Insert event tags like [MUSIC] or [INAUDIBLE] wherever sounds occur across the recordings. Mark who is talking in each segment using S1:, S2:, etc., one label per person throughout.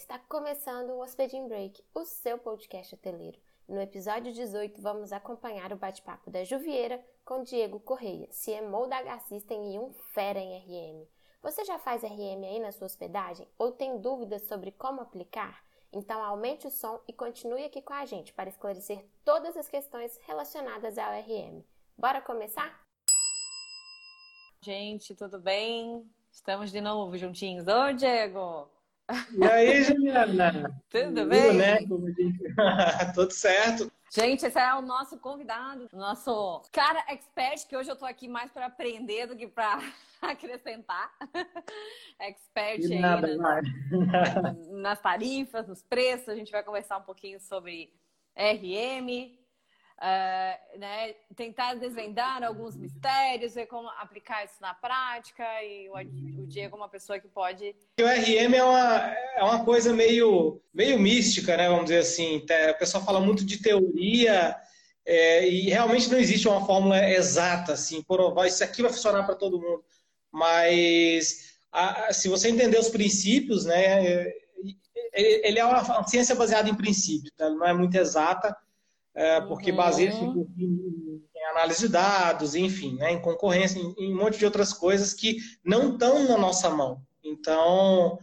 S1: está começando o Hospedin Break, o seu podcast hoteleiro. No episódio 18, vamos acompanhar o bate-papo da Juvieira com Diego Correia, CMO da H-System e um fera em RM. Você já faz RM aí na sua hospedagem ou tem dúvidas sobre como aplicar? Então aumente o som e continue aqui com a gente para esclarecer todas as questões relacionadas ao RM. Bora começar?
S2: Gente, tudo bem? Estamos de novo juntinhos. Ô, Diego!
S3: E aí, Juliana?
S2: Tudo bem?
S3: né? [LAUGHS] Tudo certo.
S2: Gente, esse é o nosso convidado, nosso cara expert, que hoje eu tô aqui mais para aprender do que para [LAUGHS] acrescentar. [LAUGHS] expert aí
S3: nada,
S2: nas, nas tarifas, nos preços. A gente vai conversar um pouquinho sobre RM, uh, né, tentar desvendar alguns mistérios, ver como aplicar isso na prática. E o, o Diego é uma pessoa que pode.
S3: O RM é uma, é uma coisa meio, meio mística, né? Vamos dizer assim. O pessoal fala muito de teoria. É, e realmente não existe uma fórmula exata, assim, provar isso aqui vai funcionar para todo mundo. Mas a, se você entender os princípios, né, ele é uma ciência baseada em princípios, tá? não é muito exata, é, porque uhum. baseia-se em, em, análise de dados, enfim, né, em concorrência, em, em, um monte de outras coisas que não estão na nossa mão. Então,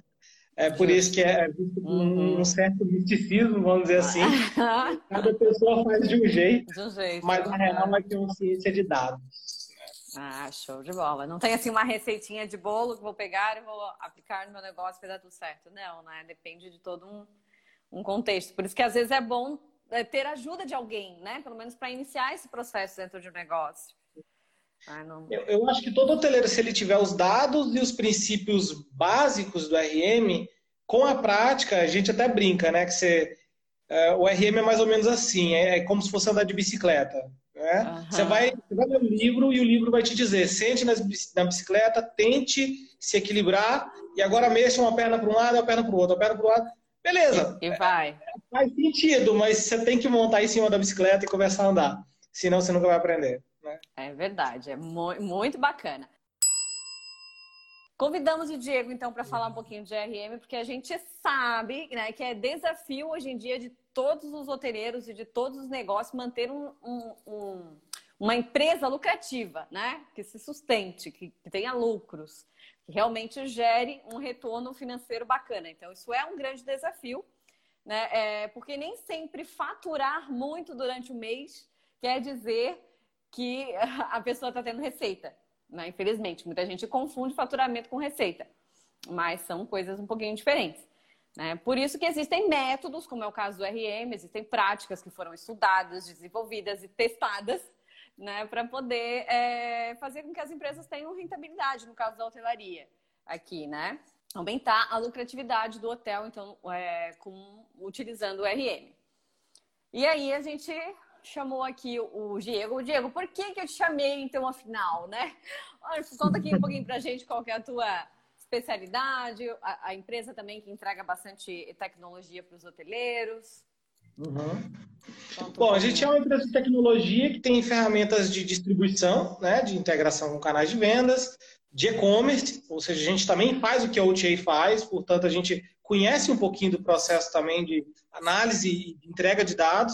S3: é por isso que é um, um certo misticismo, vamos dizer assim. [LAUGHS] Cada pessoa faz de um jeito,
S2: de um jeito
S3: mas na real é que é uma ciência de dados.
S2: Ah, show de bola. Não tem assim uma receitinha de bolo que vou pegar e vou aplicar no meu negócio e vai dar tudo certo. Não, né? Depende de todo um, um contexto. Por isso que às vezes é bom é, ter ajuda de alguém, né? Pelo menos para iniciar esse processo dentro de um negócio.
S3: Ah, eu, eu, acho que todo hoteleiro, se ele tiver os dados e os princípios básicos do RM, com a prática, a gente até brinca, né? Que você, é, o RM é mais ou menos assim, é, é como se fosse andar de bicicleta. Né? Uhum. Você, vai, você vai ler um livro e o livro vai te dizer: sente na bicicleta, tente se equilibrar e agora mexa uma perna para um lado, uma perna para o outro, uma perna para o outro. Beleza.
S2: E vai.
S3: Faz sentido, mas você tem que montar em cima da bicicleta e começar a andar. Senão você nunca vai aprender. Né?
S2: É verdade, é muito bacana. Convidamos o Diego, então, para falar um pouquinho de RM, porque a gente sabe né, que é desafio hoje em dia de todos os hoteleiros e de todos os negócios manter um, um, um, uma empresa lucrativa, né? Que se sustente, que, que tenha lucros, realmente gere um retorno financeiro bacana. Então, isso é um grande desafio, né? É, porque nem sempre faturar muito durante o mês quer dizer que [LAUGHS] a pessoa está tendo receita. Né? Infelizmente, muita gente confunde faturamento com receita, mas são coisas um pouquinho diferentes. Né? Por isso que existem métodos, como é o caso do RM, existem práticas que foram estudadas, desenvolvidas e testadas né, para poder é, fazer com que as empresas tenham rentabilidade, no caso da hotelaria aqui, né? Aumentar a lucratividade do hotel, então, é, com, utilizando o RM. E aí a gente chamou aqui o Diego. O Diego, por que, que eu te chamei, então, afinal, né? Olha, conta aqui um pouquinho pra gente qual é a tua especialidade, a, a empresa também que entrega bastante tecnologia para os hoteleiros.
S3: Uhum. Bom, a gente é uma empresa de tecnologia que tem ferramentas de distribuição, né, de integração com canais de vendas, de e-commerce, ou seja, a gente também faz o que a OTA faz, portanto, a gente conhece um pouquinho do processo também de análise e entrega de dados.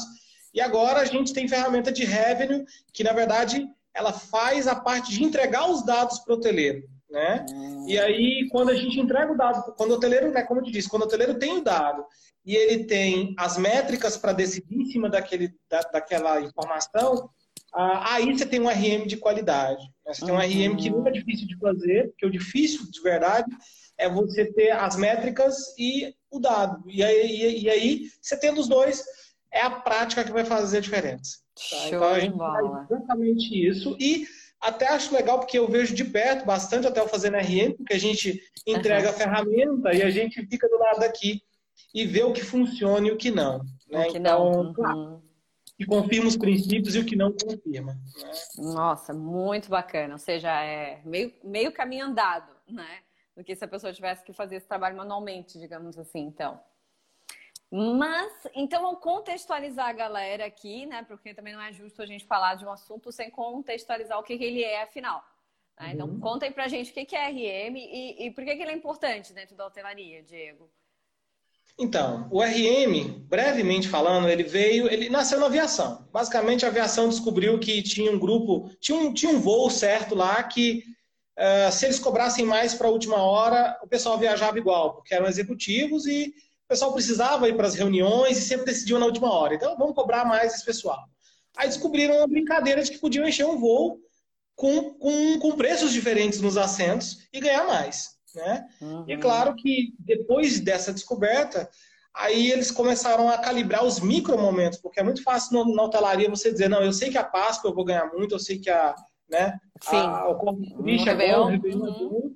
S3: E agora a gente tem ferramenta de revenue, que na verdade ela faz a parte de entregar os dados para o hoteleiro. Né? E aí, quando a gente entrega o dado, quando o hoteleiro, né, como eu te disse, quando o hoteleiro tem o dado e ele tem as métricas para decidir em cima daquele, da, daquela informação, ah, aí você tem um RM de qualidade. Né? Você tem um RM que não é difícil de fazer, porque o difícil, de verdade, é você ter as métricas e o dado. E aí, e, e aí você tendo os dois, é a prática que vai fazer a diferença.
S2: Tá? Então a gente faz
S3: exatamente isso. E até acho legal porque eu vejo de perto bastante até eu fazendo RM, porque a gente entrega uhum. a ferramenta e a gente fica do lado daqui e vê o que funciona e o que não. Né?
S2: O que então, não. Uhum.
S3: Que confirma os princípios e o que não confirma. Né?
S2: Nossa, muito bacana. Ou seja, é meio, meio caminho andado, né? Do que se a pessoa tivesse que fazer esse trabalho manualmente, digamos assim, então. Mas, então, vamos contextualizar a galera aqui, né? Porque também não é justo a gente falar de um assunto sem contextualizar o que, que ele é, afinal. Né? Então, uhum. aí pra gente o que, que é RM e, e por que, que ele é importante dentro da hotelaria, Diego.
S3: Então, o RM, brevemente falando, ele veio, ele nasceu na aviação. Basicamente, a aviação descobriu que tinha um grupo, tinha um, tinha um voo certo lá que uh, se eles cobrassem mais para a última hora, o pessoal viajava igual, porque eram executivos e o pessoal precisava ir para as reuniões e sempre decidiam na última hora. Então, vamos cobrar mais esse pessoal. Aí descobriram uma brincadeira de que podiam encher um voo com, com, com preços diferentes nos assentos e ganhar mais. Né? Uhum. E claro que depois dessa descoberta, aí eles começaram a calibrar os micro momentos, porque é muito fácil na hotelaria você dizer, não, eu sei que a Páscoa eu vou ganhar muito, eu sei que a, né,
S2: Sim.
S3: a, o Christi é bom,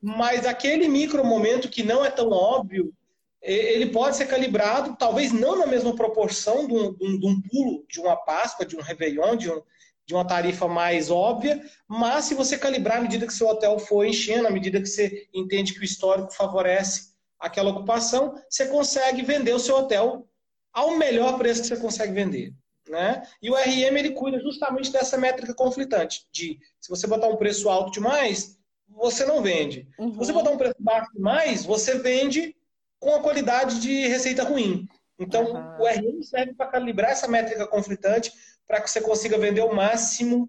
S3: mas aquele micro momento que não é tão óbvio, ele pode ser calibrado, talvez não na mesma proporção de um, de um, de um pulo de uma Páscoa, de um Réveillon, de um, de uma tarifa mais óbvia, mas se você calibrar à medida que seu hotel for enchendo, à medida que você entende que o histórico favorece aquela ocupação, você consegue vender o seu hotel ao melhor preço que você consegue vender. Né? E o RM ele cuida justamente dessa métrica conflitante, de se você botar um preço alto demais, você não vende. Uhum. Se você botar um preço baixo demais, você vende com a qualidade de receita ruim. Então, uhum. o RM serve para calibrar essa métrica conflitante para que você consiga vender o máximo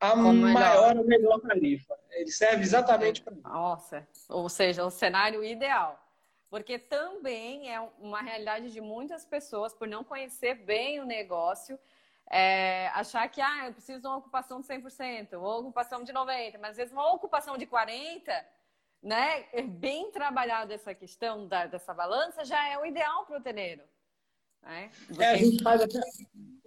S3: a maior ou melhor tarifa. Ele serve exatamente para isso.
S2: Nossa, ou seja, o cenário ideal. Porque também é uma realidade de muitas pessoas, por não conhecer bem o negócio, é, achar que ah, eu preciso de uma ocupação de 100%, ou ocupação de 90%, mas às vezes uma ocupação de 40%, né, bem trabalhada essa questão da, dessa balança, já é o ideal para o hoteleiro. Né?
S3: É, a, gente faz até,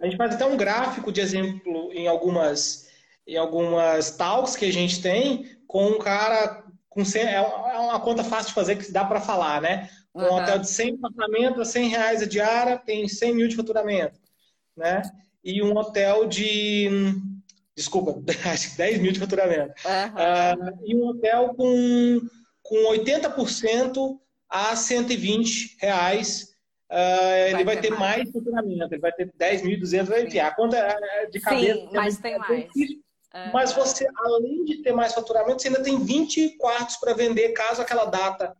S3: a gente faz até um gráfico de exemplo em algumas, em algumas talks que a gente tem com um cara com 100, é uma conta fácil de fazer que dá para falar, né? Um uhum. hotel de 100 apartamentos, 100 reais a diária, tem 100 mil de faturamento, né? E um hotel de, desculpa, [LAUGHS] acho que 10 mil de faturamento. Uhum. Uh, e um hotel com, com 80% a 120 reais Uh, ele vai ter mais. mais faturamento, ele vai ter 10.200, vai ter. A conta é de cabeça.
S2: Sim, mas tem mais.
S3: Mas você, além de ter mais faturamento, você ainda tem 20 quartos para vender caso aquela data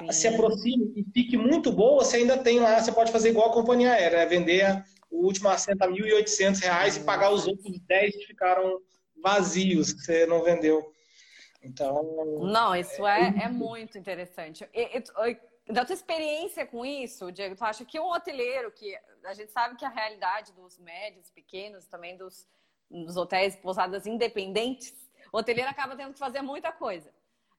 S3: Sim. se aproxime e fique muito boa. Você ainda tem lá, você pode fazer igual a companhia aérea, né? vender o último assento a R$ 1.800 e pagar os outros 10 que ficaram vazios, que você não vendeu. Então.
S2: Não, isso é, é, é muito interessante. E, e, da tua experiência com isso, Diego, tu acha que um hoteleiro, que a gente sabe que a realidade dos médios, pequenos, também dos, dos hotéis, pousadas independentes, o hoteleiro acaba tendo que fazer muita coisa,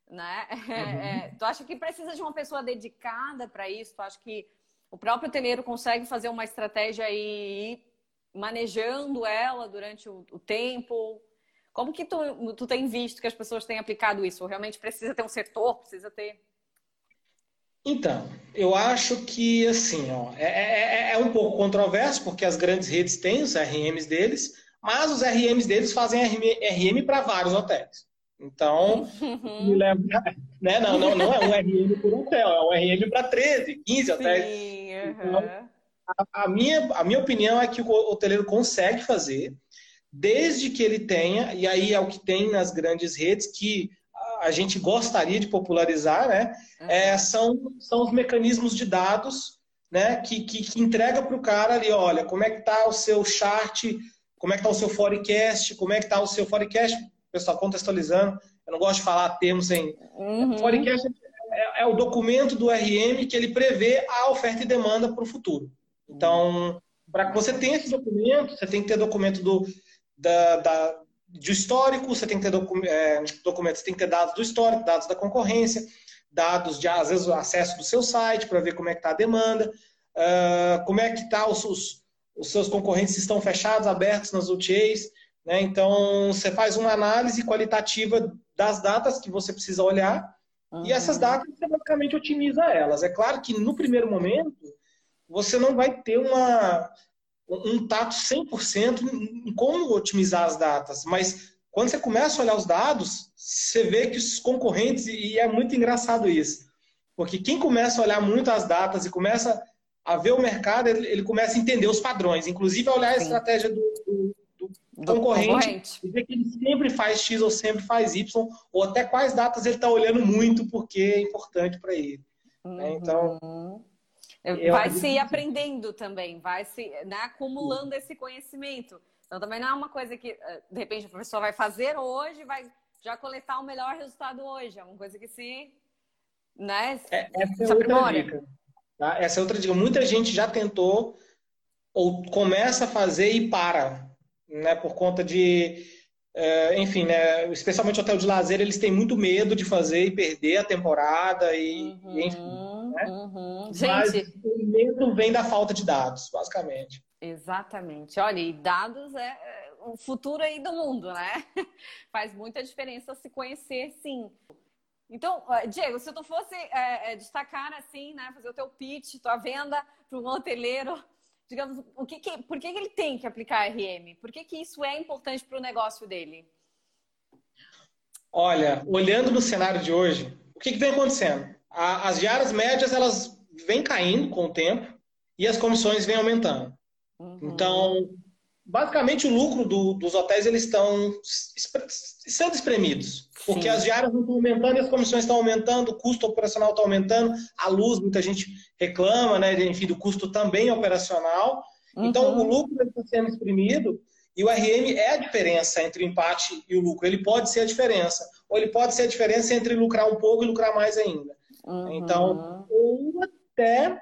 S2: né? [LAUGHS] Uhum. É, tu acha que precisa de uma pessoa dedicada para isso? Tu acha que o próprio hoteleiro consegue fazer uma estratégia e ir manejando ela durante o, o tempo? Como que tu, tu tem visto que as pessoas têm aplicado isso? Realmente precisa ter um setor, precisa ter
S3: então, eu acho que assim, ó, é, é, é, é, um pouco controverso, porque as grandes redes têm os RMs deles, mas os RMs deles fazem RM para vários hotéis. Então, [LAUGHS] me lembra, né? Não, não, não é um RM por hotel, é um RM para 13, 15 hotéis. Sim, uhum. então, a, a, minha, a minha opinião é que o hoteleiro consegue fazer, desde que ele tenha, e aí é o que tem nas grandes redes, que a gente gostaria de popularizar, né? Uhum. É, são, são os mecanismos de dados, né? Que, que, que entrega para o cara ali, olha, como é que está o seu chart, como é que está o seu forecast, como é que está o seu forecast, pessoal contextualizando, eu não gosto de falar termos sem... Uhum. Forecast é, é, o documento do RM que ele prevê a oferta e demanda para o futuro. Então, para que você tenha esse documento, você tem que ter documento do, da, da de histórico, você tem que ter docu é, documentos, tem que ter dados do histórico, dados da concorrência, dados de, às vezes, o acesso do seu site para ver como é que está a demanda, uh, como é que está os, os, os, seus concorrentes estão fechados, abertos nas OTAs, né? Então, você faz uma análise qualitativa das datas que você precisa olhar uhum. e essas datas você basicamente otimiza elas. É claro que no primeiro momento você não vai ter uma um tato 100% em como otimizar as datas, mas quando você começa a olhar os dados, você vê que os concorrentes, e é muito engraçado isso, porque quem começa a olhar muito as datas e começa a ver o mercado, ele, começa a entender os padrões, inclusive a olhar a estratégia do, do, do, concorrente, concorrente, e ver que ele sempre faz X ou sempre faz Y, ou até quais datas ele está olhando muito porque é importante para ele. Né? Então,
S2: uhum. Então. Eu vai se ir aprendendo também, vai se né, acumulando esse conhecimento. Então também não é uma coisa que, eh, de repente, a pessoa vai fazer hoje, vai já coletar o melhor resultado hoje. É uma coisa que se. Né,
S3: é, essa é outra dica. Tá? Essa é outra dica. Muita gente já tentou ou começa a fazer e para, né? Por conta de. É, enfim, né, especialmente hotel de lazer, eles têm muito medo de fazer e perder a temporada e, uhum, enfim. Né? Uhum. Mas gente, o medo vem da falta de dados, basicamente.
S2: Exatamente. Olha, e dados é, é o futuro aí do mundo, né? [LAUGHS] Faz muita diferença se conhecer, sim. Então, Diego, se tu fosse é, é, destacar assim, né, fazer o teu pitch, tua venda para um hoteleiro, digamos, o que, que por que, que ele tem que aplicar RM? Por que, que isso é importante para o negócio dele?
S3: Olha, olhando no cenário de hoje, o que, que vem acontecendo? A, as diárias médias elas vêm caindo com o tempo e as comissões vêm aumentando. Uhum. Então, basicamente o lucro do, dos hotéis eles estão sendo espremidos. Porque Sim. as diárias não estão aumentando e as comissões estão aumentando, o custo operacional está aumentando, a luz, muita gente reclama, né? Enfim, do custo também operacional. Então, uhum. Então, o lucro está sendo exprimido e o RM é a diferença entre o empate e o lucro. Ele pode ser a diferença. Ou ele pode ser a diferença entre lucrar um pouco e lucrar mais ainda. Uhum. Então, ou até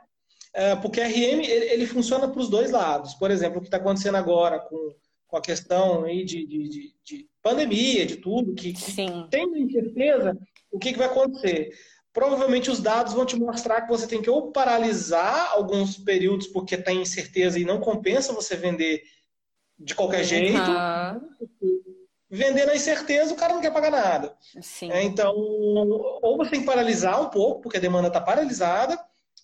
S3: porque RM ele, ele funciona para os dois lados. Por exemplo, o que está acontecendo agora com, com a questão aí de, de, de, de pandemia, de tudo, que, que tem incerteza, o que, que vai acontecer? Provavelmente os dados vão te mostrar que você tem que ou paralisar alguns períodos porque tem incerteza e não compensa você vender de qualquer jeito. Uhum. Vender na incerteza, o cara não quer pagar nada. É, então, ou você tem que paralisar um pouco, porque a demanda está paralisada,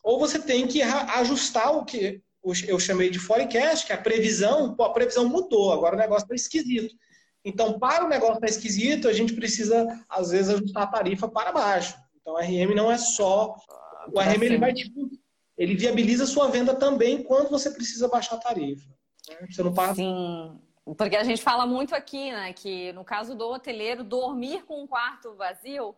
S3: ou você tem que ajustar o que eu chamei de forecast, que é a previsão, pô, a previsão mudou, agora o negócio está esquisito. Então, para o negócio estar tá esquisito, a gente precisa, às vezes, ajustar a tarifa para baixo. Então, o RM não é só. O RM ele vai tipo, ele viabiliza a sua venda também quando você precisa baixar a tarifa. Né? Você não passa.
S2: Sim. Porque a gente fala muito aqui, né, que no caso do hoteleiro, dormir com um quarto vazio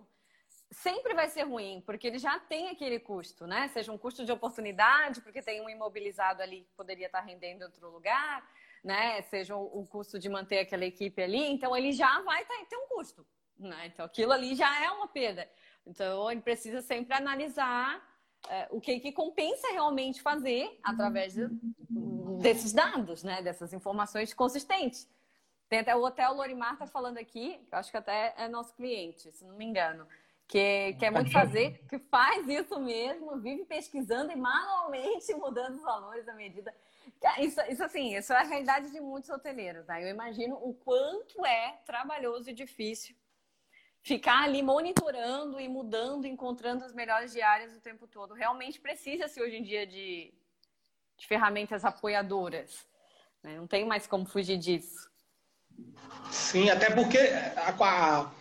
S2: sempre vai ser ruim, porque ele já tem aquele custo, né? Seja um custo de oportunidade, porque tem um imobilizado ali que poderia estar rendendo em outro lugar, né? Seja o, custo de manter aquela equipe ali, então ele já vai tá, ter um custo, né? Então aquilo ali já é uma perda. Então ele precisa sempre analisar é, o que, que compensa realmente fazer através de, desses dados, né? Dessas informações consistentes. Tem até o Hotel Lorimar tá falando aqui, que eu acho que até é nosso cliente, se não me engano que quer muito fazer, que faz isso mesmo, vive pesquisando e manualmente [LAUGHS] mudando os valores à medida. Isso, isso assim, isso é a realidade de muitos hoteleiros, tá? Eu imagino o quanto é trabalhoso e difícil ficar ali monitorando e mudando, encontrando as melhores diárias o tempo todo. Realmente precisa-se hoje em dia de, de ferramentas apoiadoras. Né? Não tem mais como fugir disso.
S3: Sim, até porque a, a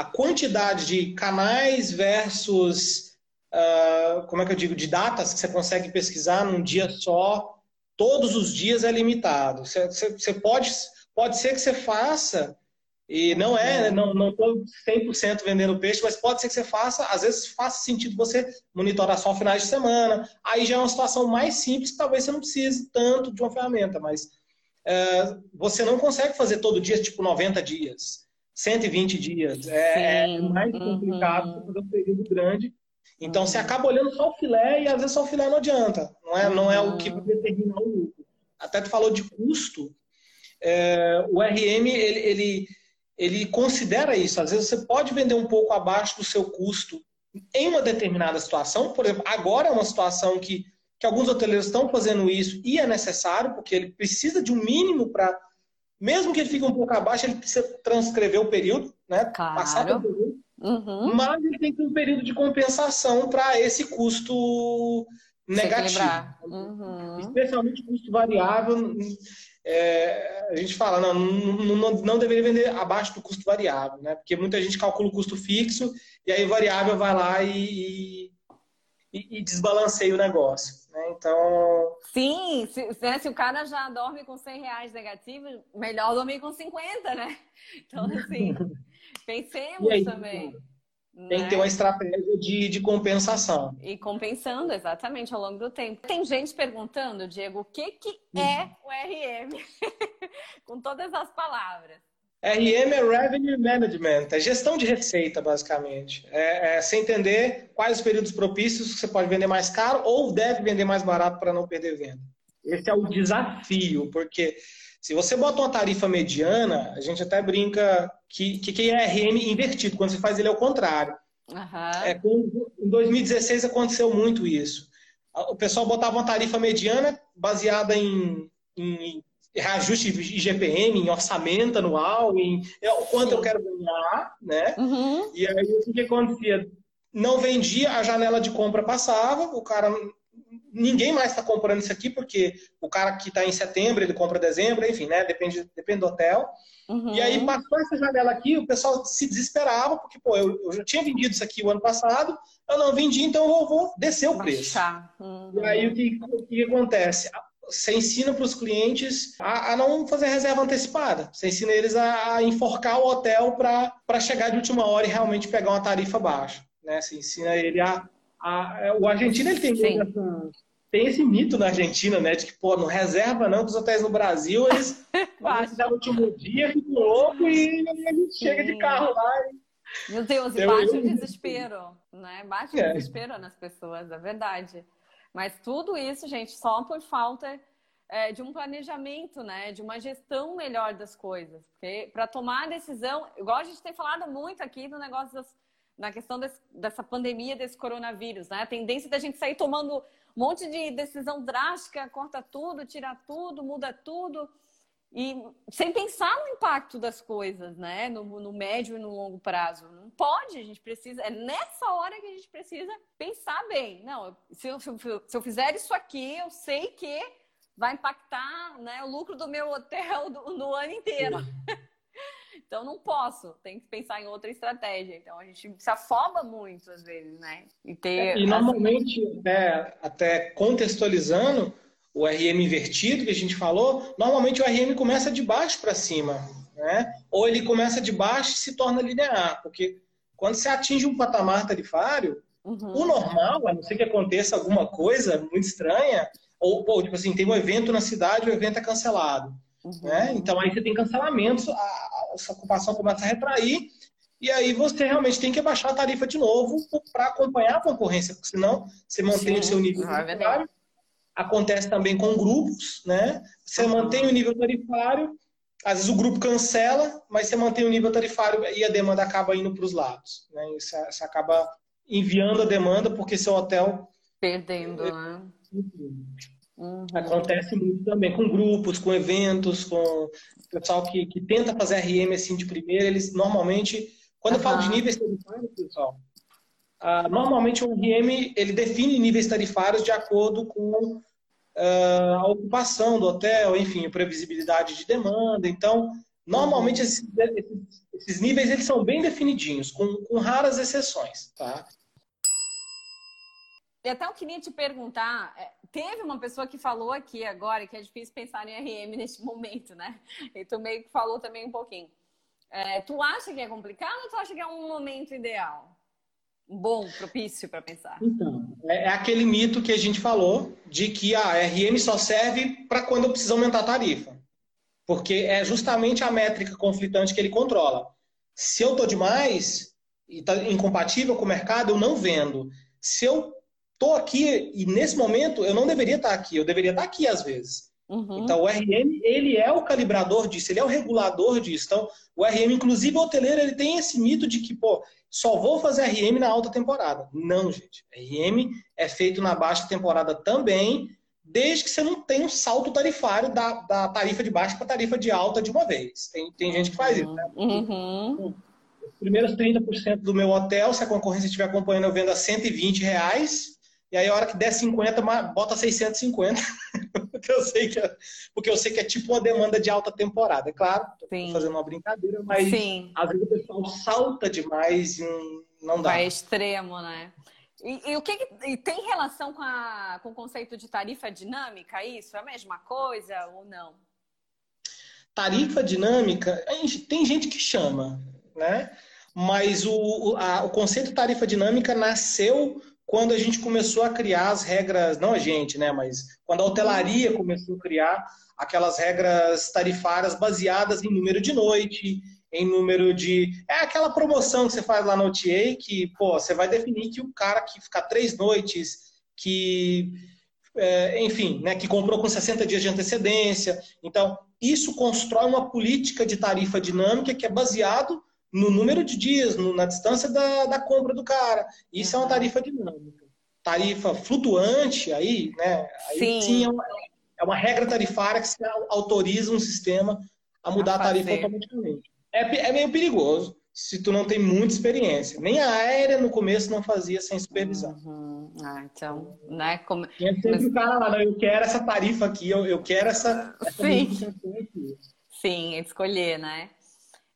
S3: a quantidade de canais versus, uh, como é que eu digo, de datas que você consegue pesquisar num dia só, todos os dias é limitado. Você, você pode, pode ser que você faça, e não é, uhum. não estou 100% vendendo peixe, mas pode ser que você faça, às vezes faça sentido você monitorar só finais de semana, aí já é uma situação mais simples, que talvez você não precise tanto de uma ferramenta, mas uh, você não consegue fazer todo dia, tipo 90 dias. 120 dias. É, é mais complicado uhum. fazer um período grande. Então, você acaba olhando só o filé e às vezes só o filé não adianta. Não é, não é o que vai determinar o lucro. Até tu falou de custo. É, o RM, ele, ele, ele considera isso. Às vezes você pode vender um pouco abaixo do seu custo em uma determinada situação. Por exemplo, agora é uma situação que, que alguns hoteleiros estão fazendo isso e é necessário, porque ele precisa de um mínimo para mesmo que ele fique um pouco abaixo, ele precisa transcrever o período, né?
S2: Claro. Passar pelo período. Uhum.
S3: Mas ele tem que ter um período de compensação para esse custo negativo. Uhum. Especialmente custo variável. É, a gente fala, não, não, não, deveria vender abaixo do custo variável, né? Porque muita gente calcula o custo fixo e aí o variável vai lá e, e, e desbalanceia o negócio. Né? Então.
S2: Sim, se, né, se, o cara já dorme com 100 reais negativos, melhor dormir com 50, né? Então, assim, [LAUGHS] pensemos aí, também.
S3: Tem que ter uma né? estratégia de, de compensação.
S2: E compensando, exatamente, ao longo do tempo. Tem gente perguntando, Diego, o que, que é uhum. o RM? [LAUGHS] Com todas as palavras.
S3: RM é Revenue Management, é gestão de receita, basicamente. É, é você entender quais os períodos propícios que você pode vender mais caro ou deve vender mais barato para não perder venda. Esse é o desafio, porque se você bota uma tarifa mediana, a gente até brinca que, que, que é RM invertido, quando você faz ele ao contrário. Uhum. É, em 2016 aconteceu muito isso. O pessoal botava uma tarifa mediana baseada em, em reajuste IGPM, em orçamento anual, em é, o quanto eu quero ganhar, né? Uhum. E aí o que acontecia? Não vendia, a janela de compra passava, o cara ninguém mais está comprando isso aqui, porque o cara que está em setembro, ele compra dezembro, enfim, né? Depende, depende do hotel. Uhum. E aí passou essa janela aqui, o pessoal se desesperava, porque, pô, eu, eu já tinha vendido isso aqui o ano passado, eu não vendi, então eu vou descer o preço. Uhum. E aí o que, o que acontece? Você ensina para os clientes a, a, não fazer reserva antecipada. Você ensina eles a, a enforcar o hotel para chegar de última hora e realmente pegar uma tarifa baixa. Né? Você ensina ele a a, é, o argentino ele tem, essa, tem esse mito na Argentina, né? De que, pô, não reserva não, dos hotéis no Brasil, eles [LAUGHS] no último dia, ficam louco e a gente Sim. chega de carro lá
S2: e... Meu Deus, e bate o desespero, né? Bate o é. desespero nas pessoas, é verdade. Mas tudo isso, gente, só por falta é, de um planejamento, né? De uma gestão melhor das coisas. Porque para tomar a decisão, igual a gente tem falado muito aqui do negócio das na questão desse, dessa pandemia, desse coronavírus, né? A tendência da gente sair tomando um monte de decisão drástica, corta tudo, tira tudo, muda tudo, e sem pensar no impacto das coisas, né? No, no médio e no longo prazo. Não pode, a gente precisa. É nessa hora que a gente precisa pensar bem. Não, se eu, se eu fizer isso aqui, eu sei que vai impactar né, o lucro do meu hotel do, no ano inteiro. [LAUGHS] Então não posso, tem que pensar em outra estratégia. Então a gente se afoba muito às vezes, né?
S3: E, ter, e normalmente, até, até contextualizando o RM invertido que a gente falou, normalmente o RM começa de baixo para cima, né? Ou ele começa de baixo e se torna linear, porque quando você atinge um patamar tarifário, uhum. o normal, a não ser que aconteça alguma coisa muito estranha, ou, ou tipo assim, tem um evento na cidade, o evento é cancelado. Uhum. Né? Então aí você tem cancelamentos, a, a, a ocupação começa a retrair, e aí você realmente tem que abaixar a tarifa de novo para acompanhar a concorrência, porque senão você mantém Sim. o seu nível ah, é. Acontece também com grupos, né? Você mantém o nível tarifário, às vezes o grupo cancela, mas você mantém o nível tarifário e a demanda acaba indo para os lados. Né? Você, você acaba enviando a demanda porque seu hotel.
S2: Perdendo, né?
S3: Uhum. Acontece muito também com grupos, com eventos, com pessoal que, que tenta fazer RM assim de primeira, eles normalmente, quando uhum. eu falo de níveis tarifários, pessoal, uh, normalmente o RM ele define níveis tarifários de acordo com uh, a ocupação do hotel, enfim, previsibilidade de demanda. Então, normalmente esses, esses, níveis eles são bem definidinhos, com, com raras exceções, tá?
S2: E até eu queria te perguntar, é, teve uma pessoa que falou aqui agora que é difícil pensar em RM neste momento, né? E tu meio que falou também um pouquinho. É, tu acha que é complicado ou tu acha que é um momento ideal? Bom, propício para pensar?
S3: Então, é, é aquele mito que a gente falou de que a RM só serve para quando eu preciso aumentar a tarifa. Porque é justamente a métrica conflitante que ele controla. Se eu estou demais e está incompatível com o mercado, eu não vendo. Se eu estou aqui e nesse momento eu não deveria estar aqui, eu deveria estar aqui às vezes. Uhum. Então o RM ele é o calibrador disso, ele é o regulador disso. Então o RM, inclusive o hoteleiro, ele tem esse mito de que pô, só vou fazer RM na alta temporada. Não, gente. RM é feito na baixa temporada também, desde que você não tenha um salto tarifário da, da tarifa de baixa para tarifa de alta de uma vez. Tem, tem gente que faz isso. Né? Uhum. Os primeiros 30% do meu hotel, se a concorrência estiver acompanhando, eu vendo a 120 reais. E aí, a hora que der 50, bota 650. [LAUGHS] porque, eu sei que é, porque eu sei que é tipo uma demanda de alta temporada. É claro, estou fazendo uma brincadeira, mas Sim. às vezes o pessoal salta demais e não dá.
S2: Vai extremo, né? E, e o que, e tem relação com, a, com o conceito de tarifa dinâmica? Isso é a mesma coisa ou não?
S3: Tarifa dinâmica, gente, tem gente que chama, né? mas o, a, o conceito tarifa dinâmica nasceu quando a gente começou a criar as regras, não a gente, né, mas quando a hotelaria começou a criar aquelas regras tarifárias baseadas em número de noite, em número de. É aquela promoção que você faz lá no OTA, que, pô, você vai definir que o cara que ficar três noites, que. É, enfim, né, que comprou com 60 dias de antecedência. Então, isso constrói uma política de tarifa dinâmica que é baseado no número de dias, no, na distância da, da compra do cara. Isso uhum. é uma tarifa dinâmica. Tarifa flutuante, aí, né? Aí sim, sim é, uma, é, uma, regra tarifária que autoriza um sistema a mudar a, a tarifa automaticamente. É, é meio perigoso se tu não tem muita experiência. Nem a aérea no começo não fazia sem supervisar.
S2: Uhum. Ah, então, né? Como...
S3: E é sempre cara lá, eu quero essa tarifa aqui, eu, eu quero essa, essa
S2: Sim. Sim, escolher, né?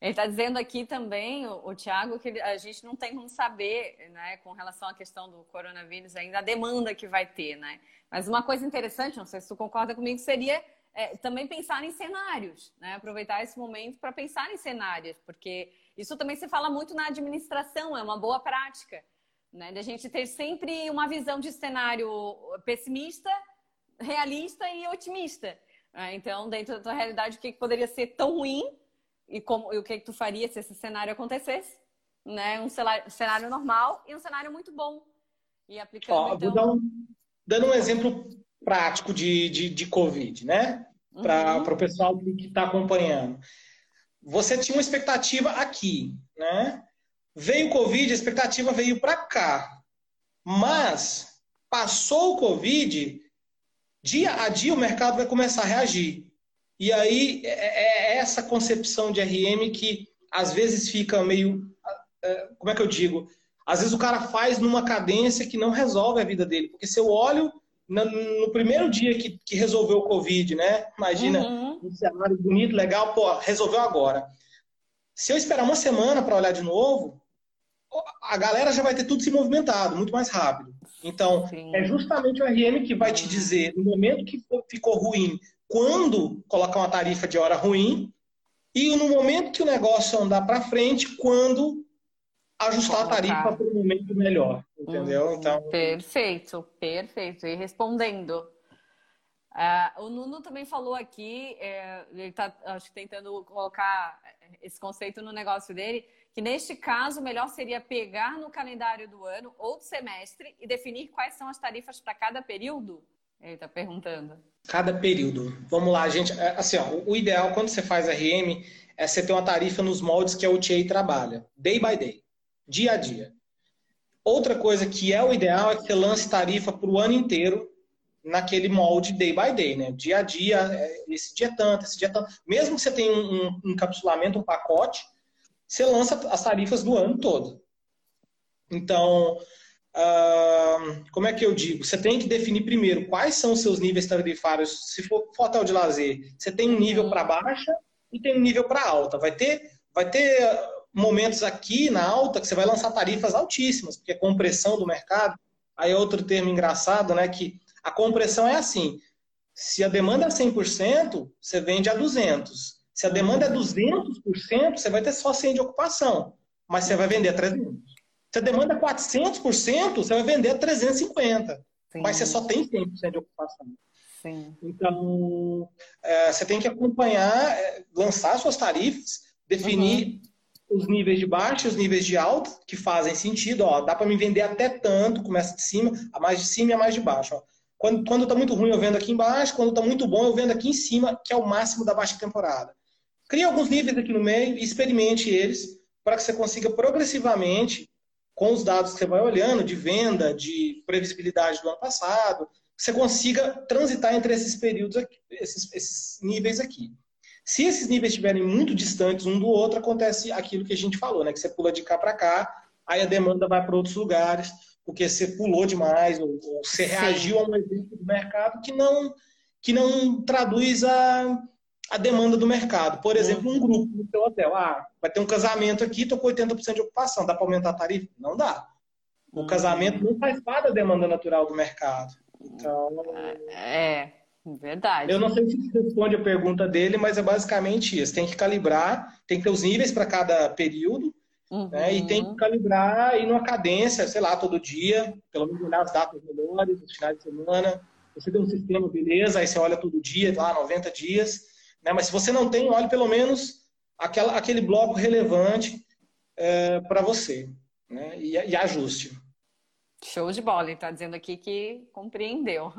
S2: Ele está dizendo aqui também, o, o Tiago, que a gente não tem como saber, né, com relação à questão do coronavírus ainda, a demanda que vai ter, né? Mas uma coisa interessante, não sei se tu concorda comigo, seria é, também pensar em cenários, né? Aproveitar esse momento para pensar em cenários, porque isso também se fala muito na administração, é uma boa prática, né? De a gente ter sempre uma visão de cenário pessimista, realista e otimista. Né? Então, dentro da tua realidade, o que poderia ser tão ruim e, como, e o que, que tu faria se esse cenário acontecesse, né? Um cenário, cenário normal e um cenário muito bom. E aplicando, Ó,
S3: então... Vou um, dando um exemplo prático de, de, de Covid, né? Para uhum. o pessoal que está acompanhando. Você tinha uma expectativa aqui, né? Veio o Covid, a expectativa veio para cá. Mas passou o Covid, dia a dia o mercado vai começar a reagir. E aí é, é, é essa concepção de RM que às vezes fica meio. É, como é que eu digo? Às vezes o cara faz numa cadência que não resolve a vida dele. Porque se eu olho no, primeiro dia que, que resolveu o Covid, né? Imagina, uhum. um cenário bonito, legal, pô, resolveu agora. Se eu esperar uma semana para olhar de novo, a galera já vai ter tudo se movimentado muito mais rápido. Então, Sim. é justamente o RM que vai te dizer, no momento que ficou ruim, quando colocar uma tarifa de hora ruim e no momento que o negócio andar para frente, quando ajustar a tarifa para um momento melhor, entendeu?
S2: Hum, então perfeito, perfeito. E respondendo, uh, o Nuno também falou aqui, é, ele está, acho que tentando colocar esse conceito no negócio dele, que neste caso o melhor seria pegar no calendário do ano ou do semestre e definir quais são as tarifas para cada período. Ele está perguntando.
S3: Cada período. Vamos lá, gente. É, assim, ó, o ideal quando você faz RM é você ter uma tarifa nos moldes que a UTA trabalha, day by day, dia a dia. Outra coisa que é o ideal é que você lance tarifa para o ano inteiro naquele molde day by day, né? Dia a dia, é, esse dia é tanto, esse dia é tanto. Mesmo que você tenha um, um encapsulamento, um pacote, você lança as tarifas do ano todo. Então, Como é que eu digo? Você tem que definir primeiro quais são os seus níveis tarifários. Se for, hotel de lazer, você tem um nível para baixa e tem um nível para alta. Vai ter, vai ter momentos aqui na alta que você vai lançar tarifas altíssimas, porque é compressão do mercado. Aí é outro termo engraçado, né? Que a compressão é assim: se a demanda é 100%, você vende a 200. Se a demanda é 200%, você vai ter só 100 de ocupação, mas você vai vender a 300. Você demanda 400%, você vai vender a 350%. Sim. Mas você só tem 100% de ocupação. Sim. Então, é, você tem que acompanhar, é, lançar suas tarifas, definir uhum. os níveis de baixo e os níveis de alto, que fazem sentido. Ó, dá para me vender até tanto, começa de cima, a mais de cima e a mais de baixo. Ó. Quando, quando tá muito ruim, eu vendo aqui embaixo. Quando tá muito bom, eu vendo aqui em cima, que é o máximo da baixa temporada. Crie alguns níveis aqui no meio e experimente eles para que você consiga progressivamente com os dados que você vai olhando de venda, de previsibilidade do ano passado, você consiga transitar entre esses períodos, aqui, esses, esses níveis aqui. Se esses níveis estiverem muito distantes um do outro, acontece aquilo que a gente falou, né? Que você pula de cá para cá, aí a demanda vai para outros lugares, porque você pulou demais, ou, ou você reagiu a um evento do mercado que não, que não traduz a, a demanda do mercado. Por exemplo, um grupo no seu hotel. Ah, vai ter um casamento aqui, estou com 80% de ocupação. Dá para aumentar a tarifa? Não dá. O uhum. casamento não faz parte da demanda natural do mercado. Então.
S2: É, verdade.
S3: Eu não sei se responde a pergunta dele, mas é basicamente isso. Tem que calibrar, tem que ter os níveis para cada período. Uhum. Né? E tem que calibrar e numa cadência, sei lá, todo dia, pelo menos olhar as datas melhores, os finais de semana. Você tem um sistema, beleza, aí você olha todo dia, lá, 90 dias. Né? Mas se você não tem, olhe pelo menos aquela, aquele bloco relevante é, para você. Né? E, e ajuste.
S2: Show de bola, ele está dizendo aqui que compreendeu.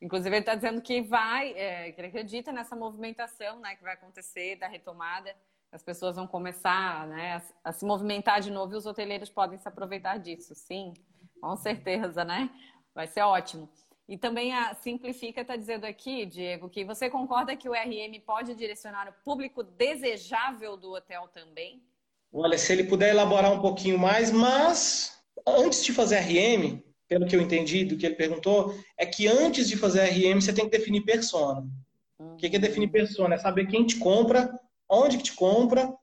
S2: Inclusive, ele está dizendo que vai, é, que ele acredita nessa movimentação né, que vai acontecer da retomada. As pessoas vão começar né, a, a, se movimentar de novo e os hoteleiros podem se aproveitar disso. Sim, com certeza, né? Vai ser ótimo. E também a Simplifica está dizendo aqui, Diego, que você concorda que o RM pode direcionar o público desejável do hotel também?
S3: Olha, se ele puder elaborar um pouquinho mais, mas antes de fazer RM, pelo que eu entendi do que ele perguntou, é que antes de fazer RM você tem que definir persona. O que é definir persona? É saber quem te compra, onde que te compra,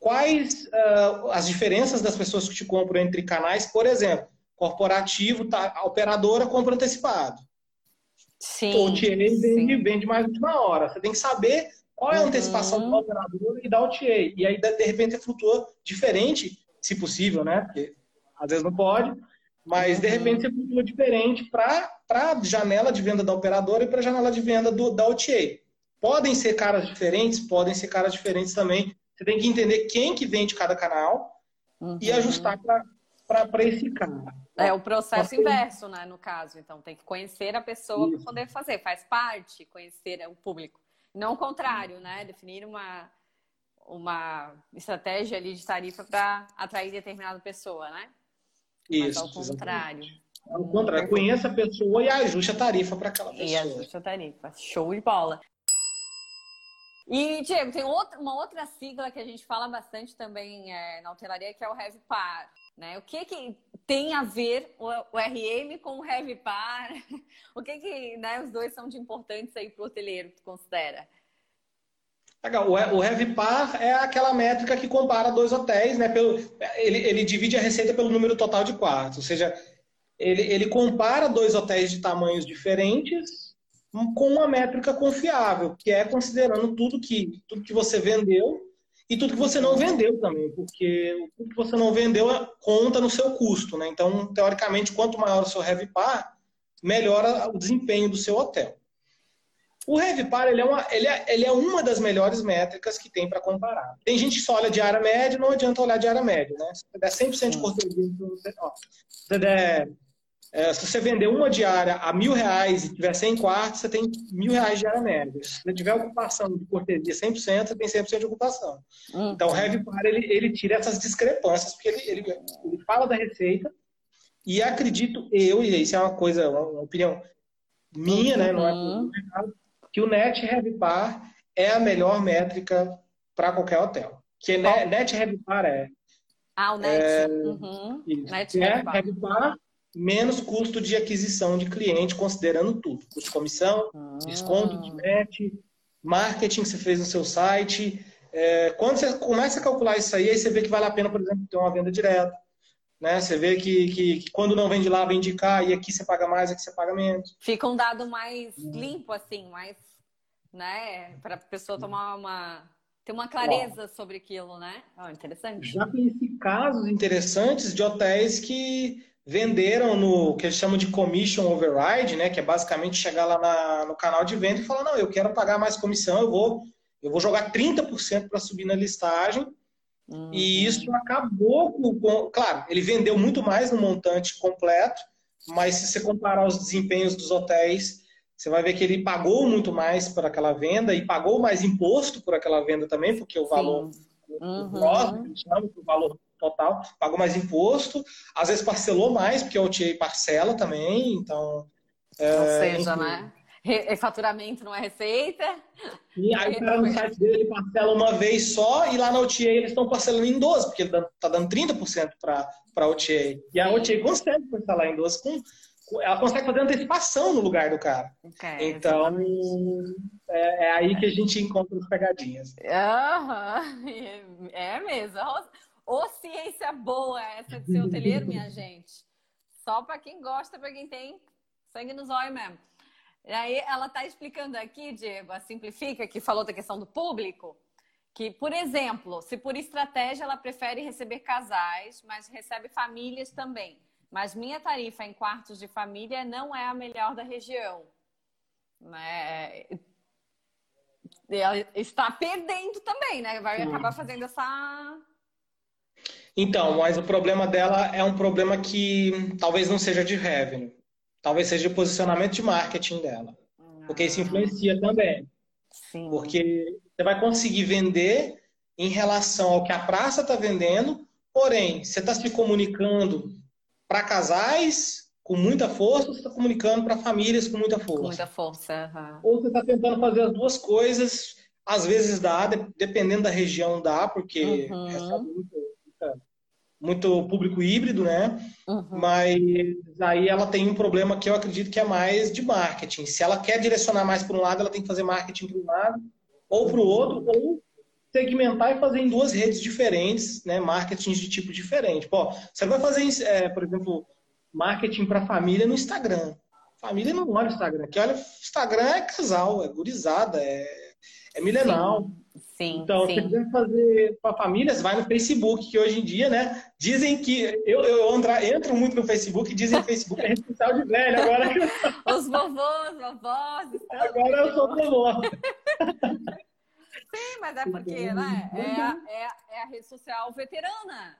S3: quais uh, as diferenças das pessoas que te compram entre canais. Por exemplo, corporativo, tá, a operadora compra antecipado.
S2: Sim.
S3: O OTA vende, vende mais última hora. Você tem que saber qual é a antecipação uhum. da operadora e da OTA. E aí, de repente, flutua diferente, se possível, né? Porque às vezes não pode, mas de repente você flutua diferente para a janela de venda da operadora e para a janela de venda do, da OTA. Podem ser caras diferentes, podem ser caras diferentes também. Você tem que entender quem que vende cada canal uhum. e ajustar para esse cara.
S2: É o processo inverso, né, no caso. Então, tem que conhecer a pessoa para poder fazer. Faz parte conhecer o público. Não o contrário, né? Definir uma, uma estratégia ali de tarifa para atrair determinada pessoa, né?
S3: Isso.
S2: Mas ao contrário.
S3: Ao contrário, conheça a pessoa e ajuste a tarifa para aquela pessoa.
S2: E ajuste a tarifa. Show de bola. E, Diego, tem outra, uma outra sigla que a gente fala bastante também é, na hotelaria, que é o RevPAR. Né? O que, que tem a ver o, o RM com o RevPAR? [LAUGHS] O que, que né, os dois são de importantes aí para o hoteleiro, tu considera?
S3: O RevPAR é aquela métrica que compara dois hotéis, né? Pelo, ele, ele divide a receita pelo número total de quartos. Ou seja, ele, ele compara dois hotéis de tamanhos diferentes com uma métrica confiável, que é considerando tudo que, tudo que você vendeu e tudo que você não vendeu também, porque o que você não vendeu conta no seu custo, né? Então, teoricamente, quanto maior o seu RevPAR, melhora o desempenho do seu hotel. O RevPAR ele é, uma, ele, é, ele é uma das melhores métricas que tem para comparar. Tem gente que só olha diária média, não adianta olhar diária média, né? Se você der 100% de cortesia, ó, se você der é, se você vender uma diária a mil reais e tiver 100 quartos, você tem mil reais de diária média. Se você tiver ocupação de cortesia 100%, você tem 100% de ocupação. Uhum. Então, o RevPAR, ele, ele tira essas discrepâncias, porque ele, ele, ele, fala da receita e acredito eu, e isso é uma coisa, uma, uma opinião minha, uhum. né, não é mercado, que o Net RevPAR é a melhor métrica para qualquer hotel. Que Net, Net RevPAR é...
S2: Ah, o Net. É, uhum.
S3: Net é RevPAR menos custo de aquisição de cliente, considerando tudo. Custo de comissão, ah. desconto de net, marketing que você fez no seu site. É, quando você começa a calcular isso aí, aí você vê que vale a pena, por exemplo, ter uma venda direta. Né? Você vê que, que, que, quando não vende lá, vende cá, e aqui você paga mais, aqui você paga menos.
S2: Fica um dado mais limpo, assim, mais, né? Para a pessoa tomar uma. ter uma clareza sobre aquilo, né? Oh, interessante.
S3: Já conheci casos interessantes de hotéis que venderam no que eles chamam de commission override, né? Que é basicamente chegar lá na, no canal de venda e falar, não, eu quero pagar mais comissão, eu vou, eu vou jogar 30% para subir na listagem. E isso acabou com. Claro, ele vendeu muito mais no montante completo, mas se você comparar os desempenhos dos hotéis, você vai ver que ele pagou muito mais por aquela venda e pagou mais imposto por aquela venda também, porque o valor uhum. o valor total, pagou mais imposto, às vezes parcelou mais, porque o OTA parcela também, então.
S2: É, Ou seja, enfim. né? É faturamento não é receita.
S3: E aí o cara no [LAUGHS] site dele ele parcela uma vez só e lá na OTA eles estão parcelando em 12, porque ele está dando 30% para a OTA. E a OTA consegue parcelar em 12 com, ela consegue fazer antecipação no lugar do cara. Okay, então, é, é, aí que a gente encontra as pegadinhas.
S2: Uhum. [LAUGHS] É mesmo. Ô, ciência boa essa de ser hoteleiro, minha [LAUGHS] gente. Só para quem gosta, para quem tem sangue nos olhos mesmo. E aí ela está explicando aqui, Diego, a Simplifica, que falou da questão do público, que, por exemplo, se por estratégia ela prefere receber casais, mas recebe famílias também. Mas minha tarifa em quartos de família não é a melhor da região. Né? Ela está perdendo também, né? Vai acabar fazendo essa.
S3: Então, mas o problema dela é um problema que talvez não seja de revenue. Talvez seja de posicionamento de marketing dela. Porque isso influencia também. Sim. Porque você vai conseguir vender em relação ao que a praça está vendendo, porém, você está se comunicando para casais com muita força, ou você está comunicando para famílias com muita força. Com
S2: muita força. Uhum.
S3: Ou você está tentando fazer as duas coisas, às vezes dá, dependendo da região dá, porque uhum. recebe muito muito público híbrido, né? Uhum. Mas aí ela tem um problema que eu acredito que é mais de marketing. Se ela quer direcionar mais para um lado, ela tem que fazer marketing para um lado ou para o outro, ou segmentar e fazer em duas redes diferentes, né? Marketing de tipo diferente. Pô, você vai fazer, é, por exemplo, marketing para família no Instagram. Família não olha o Instagram. Que olha, Instagram é casal, é gurizada, é, é milenal. Sim.
S2: Sim,
S3: então,
S2: sim.
S3: se quiser fazer para famílias, vai no Facebook, que hoje em dia, né? Dizem que. Eu, eu entro, entro muito no Facebook e dizem que o Facebook é rede social de velho. Agora. [LAUGHS]
S2: Os vovôs, vovós.
S3: Agora eu sou vovó.
S2: Sim, mas é porque, né? É a, é, é a rede social veterana.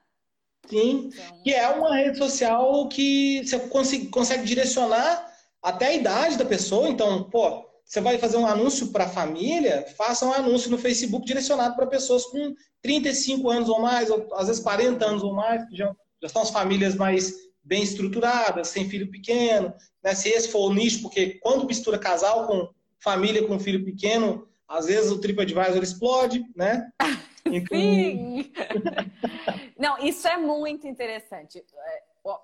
S3: Sim, então... que é uma rede social que você consegue, consegue direcionar até a idade da pessoa. Então, pô, você vai fazer um anúncio para a família, faça um anúncio no Facebook direcionado para pessoas com 35 anos ou mais, ou às vezes 40 anos ou mais, que já, já são as famílias mais bem estruturadas, sem filho pequeno. Né? Se esse for o nicho, porque quando mistura casal com família com filho pequeno, às vezes o TripAdvisor explode, né? [LAUGHS]
S2: Então... Sim! [LAUGHS] Não, isso é muito interessante.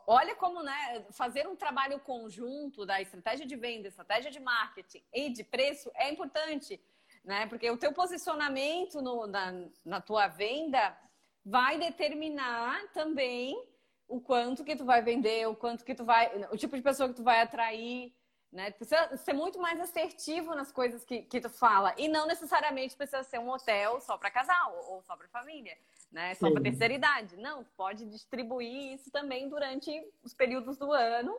S2: Olha como né, fazer um trabalho conjunto da estratégia de venda, estratégia de marketing e de preço é importante, né? Porque o teu posicionamento no, na, na tua venda vai determinar também o quanto que tu vai vender, o quanto que tu vai, o tipo de pessoa que tu vai atrair, né? Precisa ser muito mais assertivo nas coisas que, que tu fala e não necessariamente precisa ser um hotel só para casal ou só para família né? Só para terceira idade. Não, pode distribuir isso também durante os períodos do ano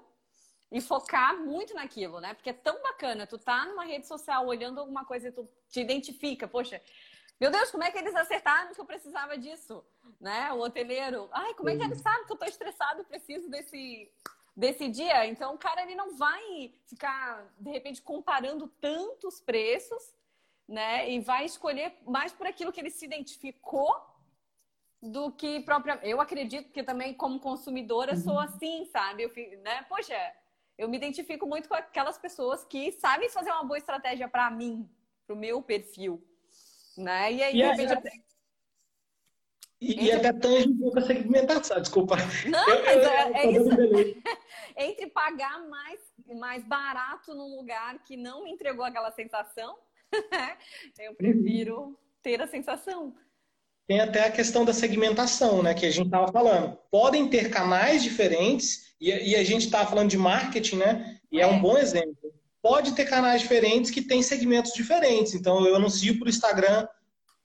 S2: e focar muito naquilo, né? Porque é tão bacana, tu tá numa rede social olhando alguma coisa e tu te identifica, poxa, meu Deus, como é que eles acertaram que eu precisava disso, né? O hoteleiro, ai, como é que ele sabe que eu tô estressado e preciso desse desse dia? Então, o cara ele não vai ficar de repente comparando tantos preços, né? E vai escolher mais por aquilo que ele se identificou do que própria. Eu acredito que também, como consumidora, sou uhum. assim, sabe? Eu, né? Poxa, eu me identifico muito com aquelas pessoas que sabem fazer uma boa estratégia para mim, para o meu perfil. Né? E aí,
S3: e, repente, até... e, entre... e até tange um pouco a segmentação, desculpa.
S2: Não, eu, mas eu, é, é isso. [LAUGHS] entre pagar mais, mais barato num lugar que não me entregou aquela sensação, [LAUGHS] eu prefiro uhum. ter a sensação
S3: tem até a questão da segmentação, né, que a gente estava falando. Podem ter canais diferentes, e, e a gente estava falando de marketing, né, e é. é um bom exemplo. Pode ter canais diferentes que têm segmentos diferentes. Então, eu anuncio para o Instagram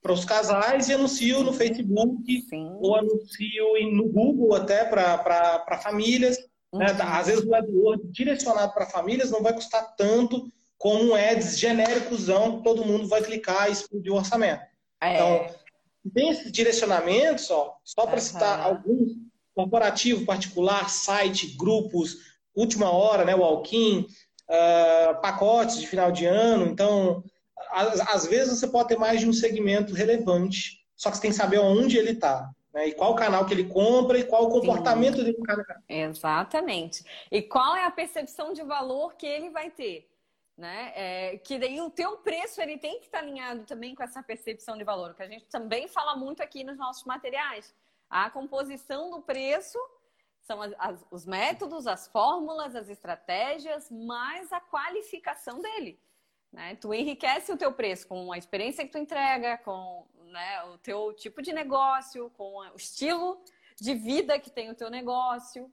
S3: para os casais e anuncio no Facebook, Sim. ou anuncio no Google até para famílias. Né? Uhum. Né? Às vezes o AdWords direcionado para famílias não vai custar tanto como um ads genéricozão que todo mundo vai clicar e explodir o orçamento. É. Então, tem esses direcionamentos, ó, só para uhum. citar alguns, corporativo, particular, site, grupos, última hora, né, walk-in, uh, pacotes de final de ano. Então, às, às, vezes você pode ter mais de um segmento relevante, só que você tem que saber onde ele está. Né, e qual canal que ele compra e qual o comportamento Sim. dele cada canal.
S2: Exatamente. E qual é a percepção de valor que ele vai ter? Né? É, que daí o teu preço ele tem que estar alinhado também com essa percepção de valor, que a gente também fala muito aqui nos nossos materiais. A composição do preço são as, as, os métodos, as fórmulas, as estratégias, mais a qualificação dele. Né? Tu enriquece o teu preço com a experiência que tu entrega, com né, o teu tipo de negócio, com o estilo de vida que tem o teu negócio.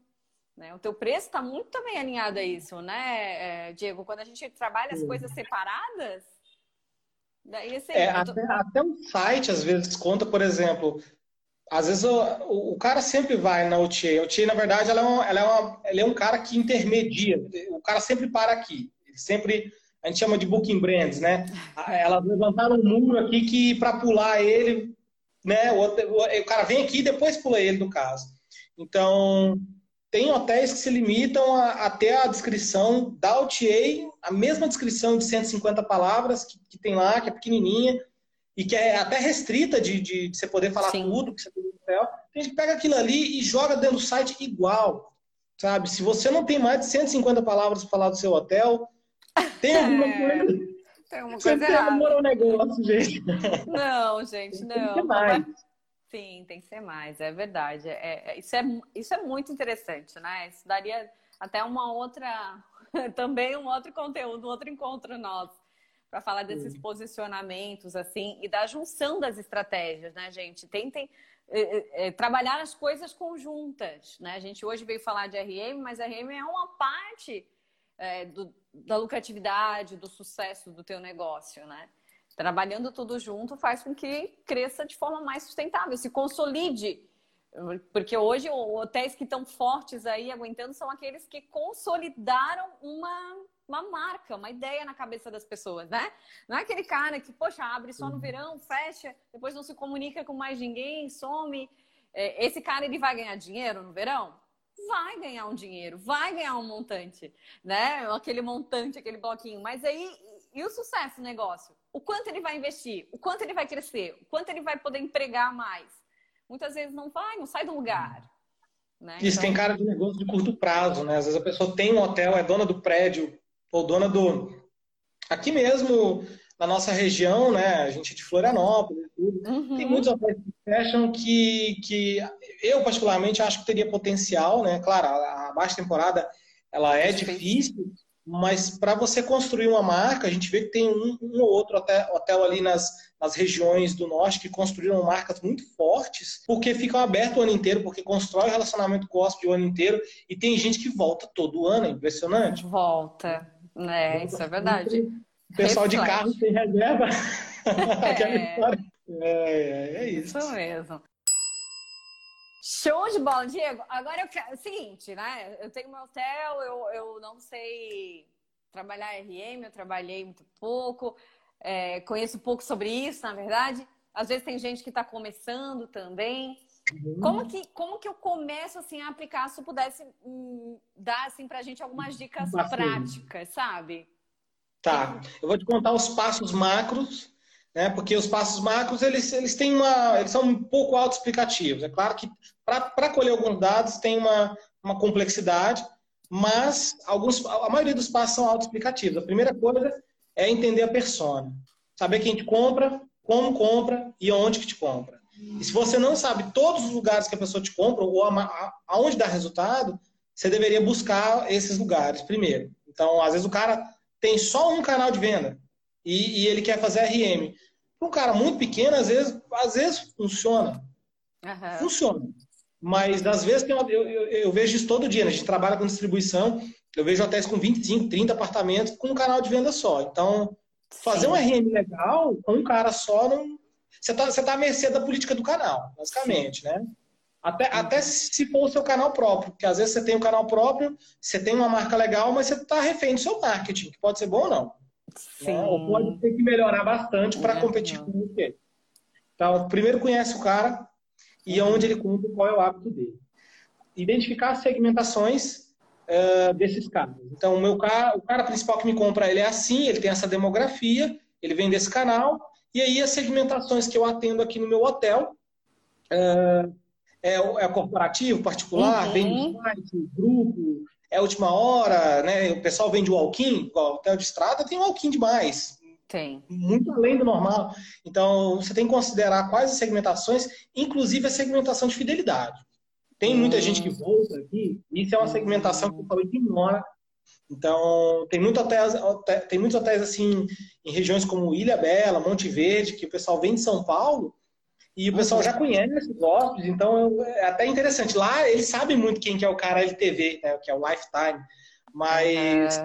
S2: Né? O teu preço está muito também alinhado a isso, né, é, Diego? Quando a gente trabalha as coisas separadas,
S3: Daí, assim, é, tô... até, até o site às vezes conta, por exemplo, às vezes o, o, cara sempre vai na OTA. A OTA, na verdade, ela é, uma, ela é, uma, ela é um cara que intermedia. O cara sempre para aqui. Ele sempre, a gente chama de booking brands, né? [LAUGHS] Elas levantaram um muro aqui que para pular ele, né? O, o, cara vem aqui e depois pula ele, no caso. Então, tem hotéis que se limitam a, a a descrição da OTA, a mesma descrição de 150 palavras que, que tem lá, que é pequenininha, e que é até restrita de, de, de você poder falar Sim. tudo que você tem no hotel. A gente pega aquilo ali e joga dentro do site igual, sabe? Se você não tem mais de 150 palavras para falar do seu hotel, tem [LAUGHS] alguma é, coisa.
S2: Tem alguma coisa errada.
S3: um negócio, gente.
S2: Não, gente, não. Mais. Sim, tem que ser mais, é verdade. É, é, isso, é, isso é muito interessante, né? Isso daria até uma outra, [LAUGHS] também um outro conteúdo, um outro encontro nosso para falar desses posicionamentos, assim, e da junção das estratégias, né, gente? Tentem é, é, trabalhar as coisas conjuntas, né? A gente hoje veio falar de RM, mas RM é uma parte é, do, da lucratividade, do sucesso do teu negócio, né? Trabalhando tudo junto faz com que cresça de forma mais sustentável, se consolide. Porque hoje hotéis que estão fortes aí, aguentando, são aqueles que consolidaram uma uma marca, uma ideia na cabeça das pessoas, né? Não é aquele cara que, poxa, abre só no uhum. verão, fecha, depois não se comunica com mais ninguém, some. É, esse cara, ele vai ganhar dinheiro no verão? Vai ganhar um dinheiro, vai ganhar um montante, né? Aquele montante, aquele bloquinho. Mas aí, e o sucesso do negócio? O quanto ele vai investir? O quanto ele vai crescer? O quanto ele vai poder empregar mais? Muitas vezes não vai, não sai do lugar.
S3: Né? Isso então... tem cara de negócio de curto prazo, né? Às vezes a pessoa tem um hotel, é dona do prédio, ou dona do. Aqui mesmo, na nossa região, né? A gente é de Florianópolis, uhum. tem muitos hotéis que fecham que, que eu, particularmente, acho que teria potencial, né? Claro, a baixa temporada ela é difícil, mas para você construir uma marca, a gente vê que tem um, um ou outro hotel, hotel ali nas, nas regiões do norte que construíram marcas muito fortes, porque ficam abertos o ano inteiro, porque constrói relacionamento com o hóspede o ano inteiro, e tem gente que volta todo ano, é impressionante.
S2: Volta. É, isso é verdade.
S3: O pessoal Reflete. de carro tem reserva. [LAUGHS] [LAUGHS] É. é, é isso.
S2: Isso mesmo. Show de bola, Diego. Agora eu quero. Seguinte, né? Eu tenho meu hotel, eu, eu não sei trabalhar RM, eu trabalhei muito pouco, é, conheço pouco sobre isso, na verdade. Às vezes tem gente que está começando também. Uhum. Como que, como que eu começo assim a aplicar? Se eu pudesse hum, dar assim para a gente algumas dicas práticas, sabe?
S3: Tá. Eu vou te contar os passos macros, né? Porque os passos macros eles, eles têm uma, eles são um pouco autoexplicativos. É claro que para colher alguns dados tem uma, uma complexidade, mas alguns, a maioria dos passos são autoexplicativos. A primeira coisa é entender a persona, saber quem te compra, como compra e onde que te compra. E se você não sabe todos os lugares que a pessoa te compra ou aonde dá resultado, você deveria buscar esses lugares primeiro. Então, às vezes o cara tem só um canal de venda e, e ele quer fazer RM. Um cara muito pequeno, às vezes, às vezes funciona. Uhum. Funciona. Mas às vezes eu, eu, eu, vejo isso todo dia. Né? A gente trabalha com distribuição, eu vejo hotéis com 25, 30 apartamentos com um canal de venda só. Então, fazer Sim. um RM legal com um cara só não, você está você tá à mercê da política do canal, basicamente, Sim. né? Até, até se for o seu canal próprio, porque às vezes você tem um canal próprio, você tem uma marca legal, mas você está refém do seu marketing, que pode ser bom ou não. Sim. Né? Ou pode ter que melhorar bastante para é, competir com você. Então, primeiro conhece o cara e uhum. onde ele compra, qual é o hábito dele. Identificar as segmentações uh, desses caras. Então, o meu cara, o cara principal que me compra, ele é assim, ele tem essa demografia, ele vem desse canal, e aí as segmentações que eu atendo aqui no meu hotel é, é, é corporativo, particular, uhum. vem site, grupo, é última hora, né? O pessoal vende walk-in, hotel de estrada tem walk-in demais.
S2: Tem.
S3: Muito além do normal. Então, você tem que considerar quais as segmentações, inclusive a segmentação de fidelidade. Tem muita gente que volta aqui, isso é uma segmentação que eu falei que ignora então, tem, muito hotéis, tem muitos hotéis assim em regiões como Ilha Bela, Monte Verde, que o pessoal vem de São Paulo e o pessoal já conhece os hóspedes, então é até interessante. Lá eles sabem muito quem que é o cara LTV, né, que é o Lifetime, mas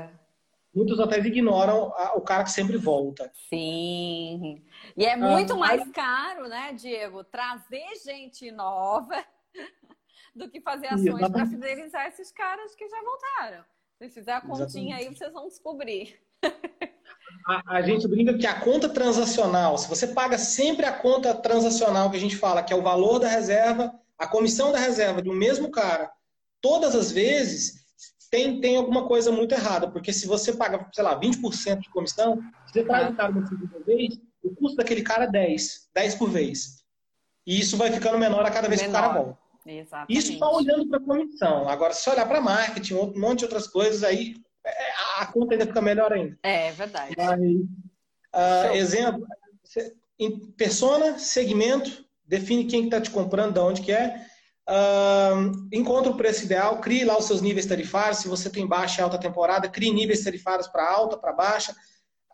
S3: muitos hotéis ignoram a, o cara que sempre volta.
S2: Sim. E é muito ah, mais caro, né, Diego, trazer gente nova [LAUGHS] do que fazer ações para fidelizar esses caras que já voltaram. Se fizer a continha Exatamente. aí, vocês vão descobrir. [LAUGHS]
S3: A, a, gente brinca que a conta transacional, se você paga sempre a conta transacional que a gente fala, que é o valor da reserva, a comissão da reserva de um mesmo cara, todas as vezes, tem, tem alguma coisa muito errada. Porque se você paga, sei lá, 20% de comissão, se você traz o cara uma segunda vez, o custo daquele cara é 10, 10 por vez. E isso vai ficando menor a cada vez menor. que o cara volta. Exatamente. Isso só olhando para a comissão. Agora, se olhar para marketing, um monte de outras coisas, aí a conta ainda fica melhor ainda.
S2: É verdade.
S3: Mas, uh, exemplo, persona, segmento, define quem está te comprando, de onde que é. Uh, encontra o preço ideal, crie lá os seus níveis tarifários. Se você tem baixa e alta temporada, crie níveis tarifários para alta, para baixa.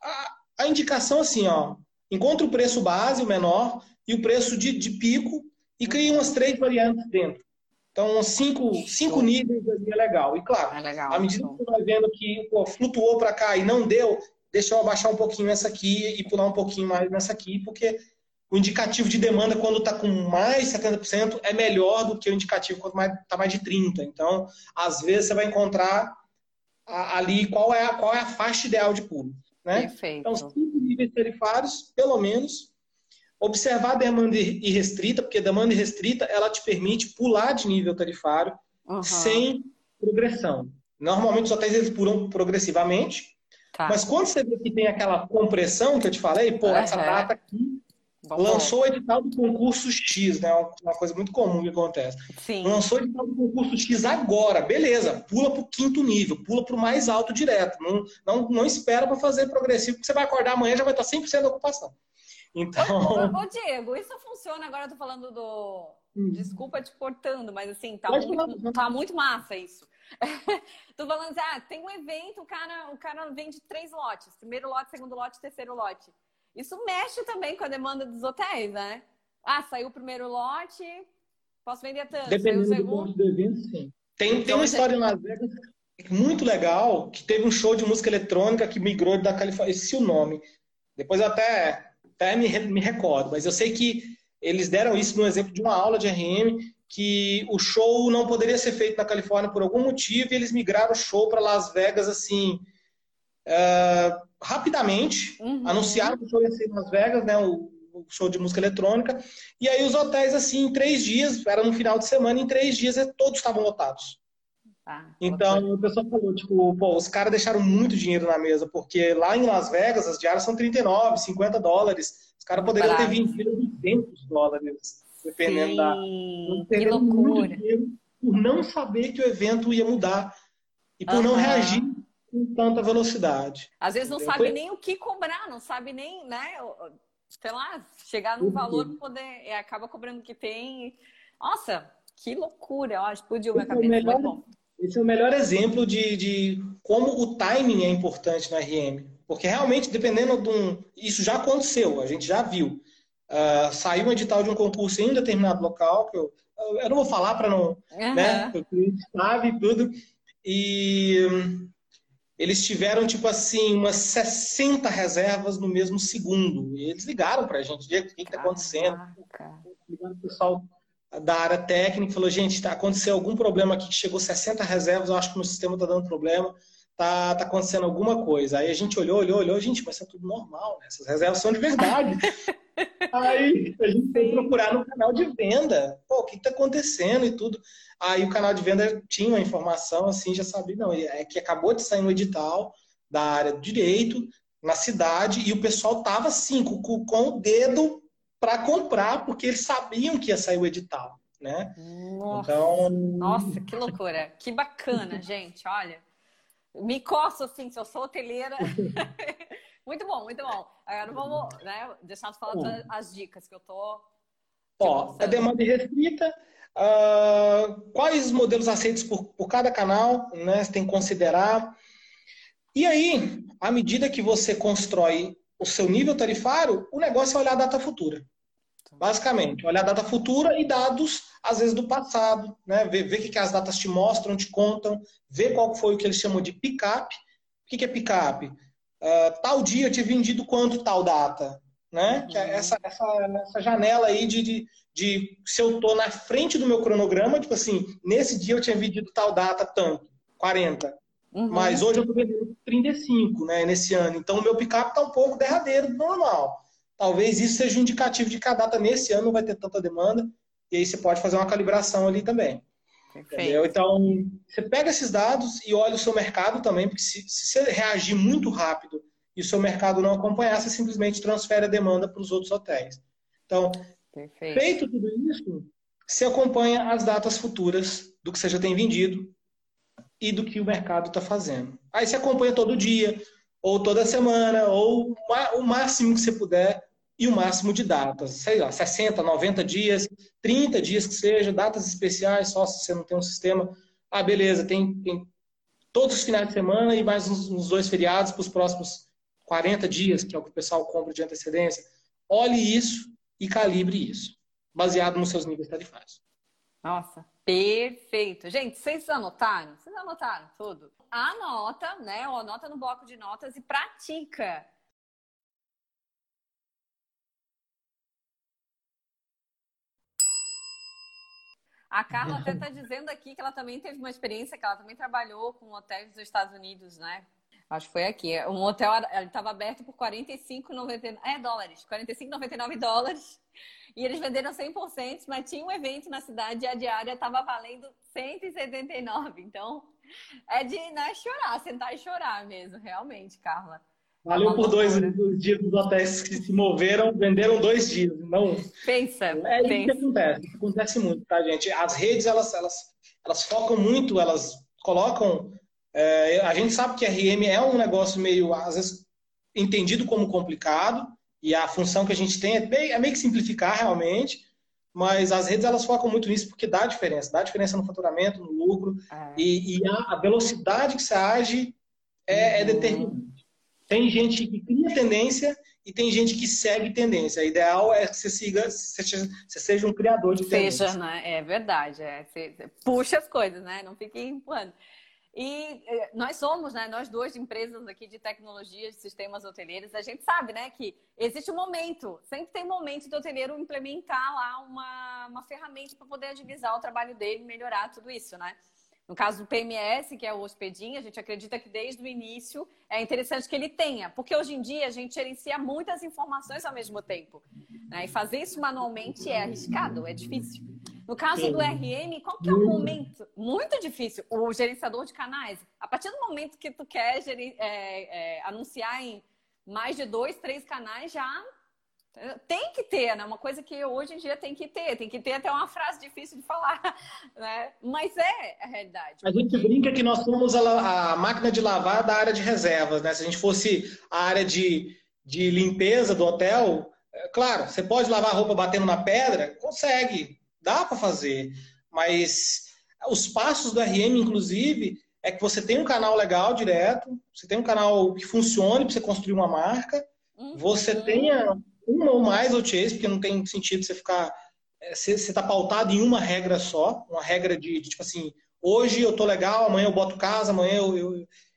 S3: A, a, indicação assim, ó, encontra o preço base, o menor, e o preço de, de pico, e crie umas três variantes dentro. Então, cinco, cinco níveis ali é legal. E claro, é legal, à medida que você vai vendo que pô, flutuou para cá e não deu, deixa eu abaixar um pouquinho essa aqui e pular um pouquinho mais nessa aqui, porque o indicativo de demanda, quando está com mais 70%, é melhor do que o indicativo quando está mais de 30%. Então, às vezes, você vai encontrar ali qual é a, qual é a faixa ideal de pulo. Né? Perfeito. Então, cinco níveis tarifários, pelo menos, Observar a demanda irrestrita, porque demanda irrestrita ela te permite pular de nível tarifário uhum. sem progressão. Normalmente os hotéis eles pulam progressivamente, tá. mas quando você vê que tem aquela compressão que eu te falei, pô, uhum. essa data aqui Bom, lançou o edital do concurso X, né? Uma coisa muito comum que acontece. Sim. Lançou o edital do concurso X agora, beleza, pula para o quinto nível, pula para o mais alto direto. Não, não, não espera para fazer progressivo, porque você vai acordar amanhã e já vai estar 100% da ocupação.
S2: Então. [LAUGHS] Ô, ô, [LAUGHS] Diego, isso funciona. Agora eu tô falando do. Hum. Desculpa te cortando, mas assim, tá, muito, tá muito massa isso. [LAUGHS] tô falando assim, ah, tem um evento, o cara, o cara vende três lotes: primeiro lote, segundo lote, terceiro lote. Isso mexe também com a demanda dos hotéis, né? Ah, saiu o primeiro lote, posso vender tanto.
S3: Dependendo
S2: segundo...
S3: do, do evento, sim. Tem, tem uma história em Las Vegas muito legal, que teve um show de música eletrônica que migrou da Califórnia, esse é o nome. Depois eu até até me, me recordo, mas eu sei que eles deram isso no exemplo de uma aula de RM, que o show não poderia ser feito na Califórnia por algum motivo, e eles migraram o show para Las Vegas, assim, uh, rapidamente, uhum. anunciaram que o show ia ser em Las Vegas, né, o, o, show de música eletrônica, e aí os hotéis, assim, em três dias, era no final de semana, em três dias todos estavam lotados. Ah, então, o pessoal falou, tipo, pô, os caras deixaram muito dinheiro na mesa, porque lá em Las Vegas as diárias são 39, 50 dólares. Os caras poderiam ter vendido 200 dólares, dependendo Sim, da.
S2: Que loucura.
S3: Por não saber que o evento ia mudar e por uhum. não reagir com tanta velocidade.
S2: Às vezes não sabe Foi... nem o que cobrar, não sabe nem, né? Sei lá, chegar num valor para poder. E acaba cobrando o que tem. Nossa, que loucura! Ó, explodiu minha cabeça. Melhor,
S3: esse é o melhor exemplo de, de como o timing é importante na RM. Porque realmente, dependendo de um. Isso já aconteceu, a gente já viu. Uh, saiu um edital de um concurso em um determinado local, que eu, eu não vou falar para não. Uhum. Né, o cliente sabe tudo. E eles tiveram, tipo assim, umas 60 reservas no mesmo segundo. E eles ligaram para a gente, o que está acontecendo? Ligaram o pessoal da área técnica falou, gente, tá acontecendo algum problema aqui que chegou 60 reservas, eu acho que o meu sistema está dando problema, tá, tá acontecendo alguma coisa. Aí a gente olhou, olhou, olhou, gente, mas é tudo normal, né? Essas reservas são de verdade. [LAUGHS] Aí a gente foi procurar no canal de venda, pô, o que está acontecendo e tudo. Aí o canal de venda tinha uma informação, assim, já sabia, não, é que acabou de sair um edital da área do direito, na cidade, e o pessoal tava assim, com, com o dedo para comprar, porque eles sabiam que ia sair o edital, né?
S2: Nossa, então... nossa que loucura. Que bacana, gente. Olha, me coço assim, se eu sou hoteleira. [LAUGHS] muito bom, muito bom. Agora vamos né, deixar de falar as dicas que eu tô.
S3: Ó, a demanda restrita. Uh, quais modelos aceitos por, por cada canal, né? Você tem que considerar. E aí, à medida que você constrói o seu nível tarifário, o negócio é olhar a data futura. Basicamente, olhar a data futura e dados, às vezes, do passado, né? Ver, ver o que as datas te mostram, te contam, ver qual foi o que eles chamam de pick-up, que, que é picape? Uh, tal dia eu tinha vendido quanto tal data, né? Uhum. essa, essa, essa janela aí de, de, de se eu tô na frente do meu cronograma, tipo assim, nesse dia eu tinha vendido tal data tanto, 40. Uhum. Mas hoje eu estou vendendo 35, né, nesse ano. Então o meu picape está um pouco derradeiro do normal. Talvez isso seja um indicativo de que a data nesse ano não vai ter tanta demanda. E aí você pode fazer uma calibração ali também. Entendeu? Então, você pega esses dados e olha o seu mercado também, porque se, se você reagir muito rápido e o seu mercado não acompanhar, você simplesmente transfere a demanda para os outros hotéis. Então, Perfeito. feito tudo isso, você acompanha as datas futuras do que você já tem vendido e do que o mercado está fazendo. Aí você acompanha todo dia, ou toda semana, ou o máximo que você puder e o máximo de datas, sei lá, 60, 90 dias, 30 dias que seja, datas especiais, só se você não tem um sistema. Ah, beleza, tem, tem todos os finais de semana e mais uns, uns dois feriados para os próximos 40 dias, que é o que o pessoal compra de antecedência. Olhe isso e calibre isso, baseado nos seus níveis tarifários.
S2: Nossa, perfeito. Gente, vocês anotaram? Vocês anotaram tudo? Anota, né? Ou anota no bloco de notas e pratica A Carla até está dizendo aqui que ela também teve uma experiência, que ela também trabalhou com hotéis dos Estados Unidos, né? Acho que foi aqui. Um hotel estava aberto por 45,99 é, dólares, 45,99 dólares. E eles venderam 100%, mas tinha um evento na cidade e a diária estava valendo 179. Então, é de né, chorar, sentar e chorar mesmo, realmente, Carla.
S3: Valeu por dois dias dos hotéis que se moveram, venderam dois dias, não.
S2: Pensa.
S3: É
S2: isso
S3: pensa. que acontece. Acontece muito, tá, gente? As redes elas, elas, elas focam muito, elas colocam. É, a gente sabe que RM é um negócio meio, às vezes, entendido como complicado, e a função que a gente tem é, bem, é meio que simplificar realmente, mas as redes elas focam muito nisso porque dá diferença, dá diferença no faturamento, no lucro, é. e, e a, a, velocidade que você age é, é uhum. determinante. Tem gente que cria tendência e tem gente que segue tendência. O ideal é que você siga, você seja um criador de tendência.
S2: Seja, né? É verdade. É. Você puxa as coisas, né? Não fique empurrando. E eh, nós somos, né, nós duas empresas aqui de tecnologia, de sistemas hoteleiros, a gente sabe, né, que existe um momento, sempre tem um momento do hoteleiro implementar lá uma, uma ferramenta para poder agilizar o trabalho dele, melhorar tudo isso, né? No caso do PMS, que é o Hospedim, a gente acredita que desde o início é interessante que ele tenha, porque hoje em dia a gente gerencia muitas informações ao mesmo tempo. Né? E fazer isso manualmente é arriscado, é difícil. No caso do RM, qual que é o momento? Muito difícil. O gerenciador de canais, a partir do momento que tu quer é, é, anunciar em mais de dois, três canais, já tem que ter, né? Uma coisa que hoje em dia tem que ter. Tem que ter até uma frase difícil de falar, [LAUGHS] né? Mas é a realidade.
S3: A gente brinca que nós somos a, a máquina de lavar da área de reservas, né? Se a gente fosse a área de, de limpeza do hotel, é, claro, você pode lavar a roupa batendo na pedra? Consegue, dá para fazer. Mas os passos do RM, inclusive, é que você tem um canal legal direto, você tem um canal que funcione para você construir uma marca, uhum. você tenha uma ou mais OTAs, porque não tem sentido você ficar. É, você está pautado em uma regra só, uma regra de, de, tipo assim, hoje eu tô legal, amanhã eu boto casa, amanhã eu, eu,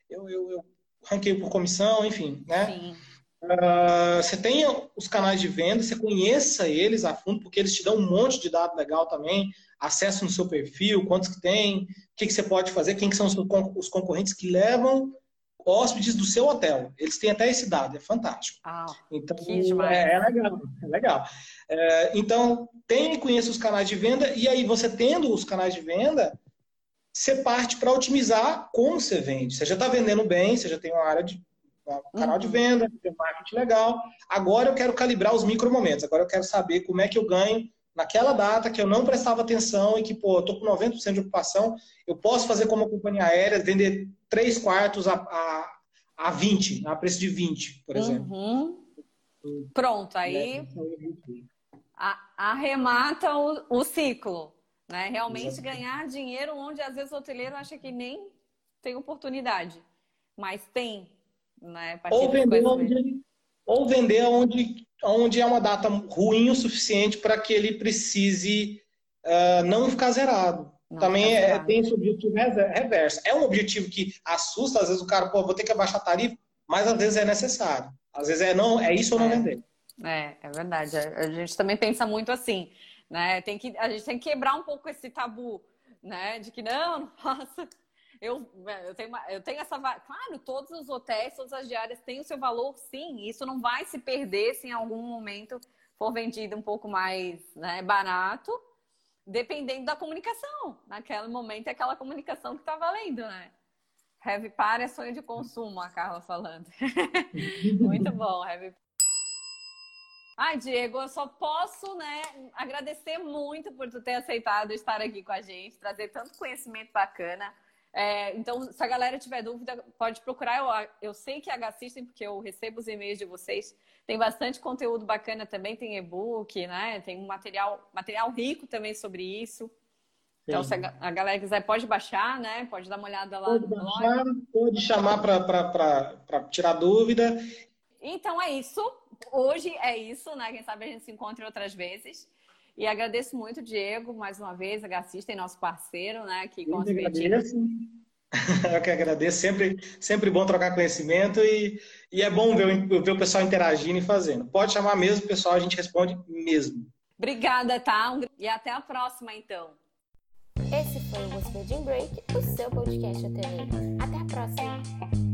S3: eu, eu, eu ranqueio por comissão, enfim, né? Sim. Uh, você tem os canais de venda, você conheça eles a fundo, porque eles te dão um monte de dado legal também, acesso no seu perfil, quantos que tem, o que, que você pode fazer, quem que são os concorrentes que levam hóspedes do seu hotel. Eles têm até esse dado, é fantástico. Ah, então, é, é, legal, é legal. É, então, tem e conheça os canais de venda, e aí você tendo os canais de venda, você parte para otimizar como você vende. Você já está vendendo bem, você já tem uma área de um canal uhum. de venda, tem um marketing legal. Agora eu quero calibrar os micro momentos. Agora eu quero saber como é que eu ganho naquela data que eu não prestava atenção e que, pô, eu tô com 90% de ocupação, eu posso fazer como companhia aérea, vender 3 quartos a, a, a 20, a preço de 20, por exemplo.
S2: Uhum. Pronto, aí a, arremata o, o, ciclo, né? Realmente Exatamente. ganhar dinheiro onde às vezes o hoteleiro acha que nem tem oportunidade, mas tem, né?
S3: Ou vender, ou vender onde onde é uma data ruim o suficiente para que ele precise uh, não ficar zerado. Não, também é, tem esse objetivo reverso. É um objetivo que assusta, às vezes o cara, pô, vou ter que abaixar a tarifa, mas às vezes é necessário. Às vezes é não, é isso ou não é. vender.
S2: É, é verdade. A gente também pensa muito assim, né? Tem que, a gente tem que quebrar um pouco esse tabu, né? De que não, [LAUGHS] nossa, eu, eu, tenho, uma, eu tenho essa. Claro, todos os hotéis, todas as diárias têm o seu valor, sim. Isso não vai se perder se em algum momento for vendido um pouco mais né, barato, dependendo da comunicação. Naquele momento é aquela comunicação que está valendo, né? Heavy Par é sonho de consumo, a Carla falando. [LAUGHS] Muito bom, Heavy Ai, Diego, eu só posso, né, agradecer muito por tu ter aceitado estar aqui com a gente, trazer tanto conhecimento bacana. É, então, se a galera tiver dúvida, pode procurar. Eu, eu sei que a H-System, porque eu recebo os e-mails de vocês, tem bastante conteúdo bacana também, tem e-book, né? Tem um material, material rico também sobre isso. Então, se a, a, galera quiser, pode baixar, né? Pode dar uma olhada lá
S3: pode no baixar, blog. Pode chamar para tirar dúvida.
S2: Então é isso. Hoje é isso, né? Quem sabe a gente se encontre outras vezes. E agradeço muito, Diego, mais uma vez, a Gacista, nosso parceiro, né? Aqui com. [LAUGHS]
S3: Eu que agradeço, sempre, sempre bom trocar conhecimento e, e é bom ver, ver o pessoal interagindo e fazendo. Pode chamar mesmo, pessoal, a gente responde mesmo.
S2: Obrigada, tá? E até a próxima, então.
S1: Esse foi o Hospeding Break, o seu podcast hoteleiro. Até a próxima!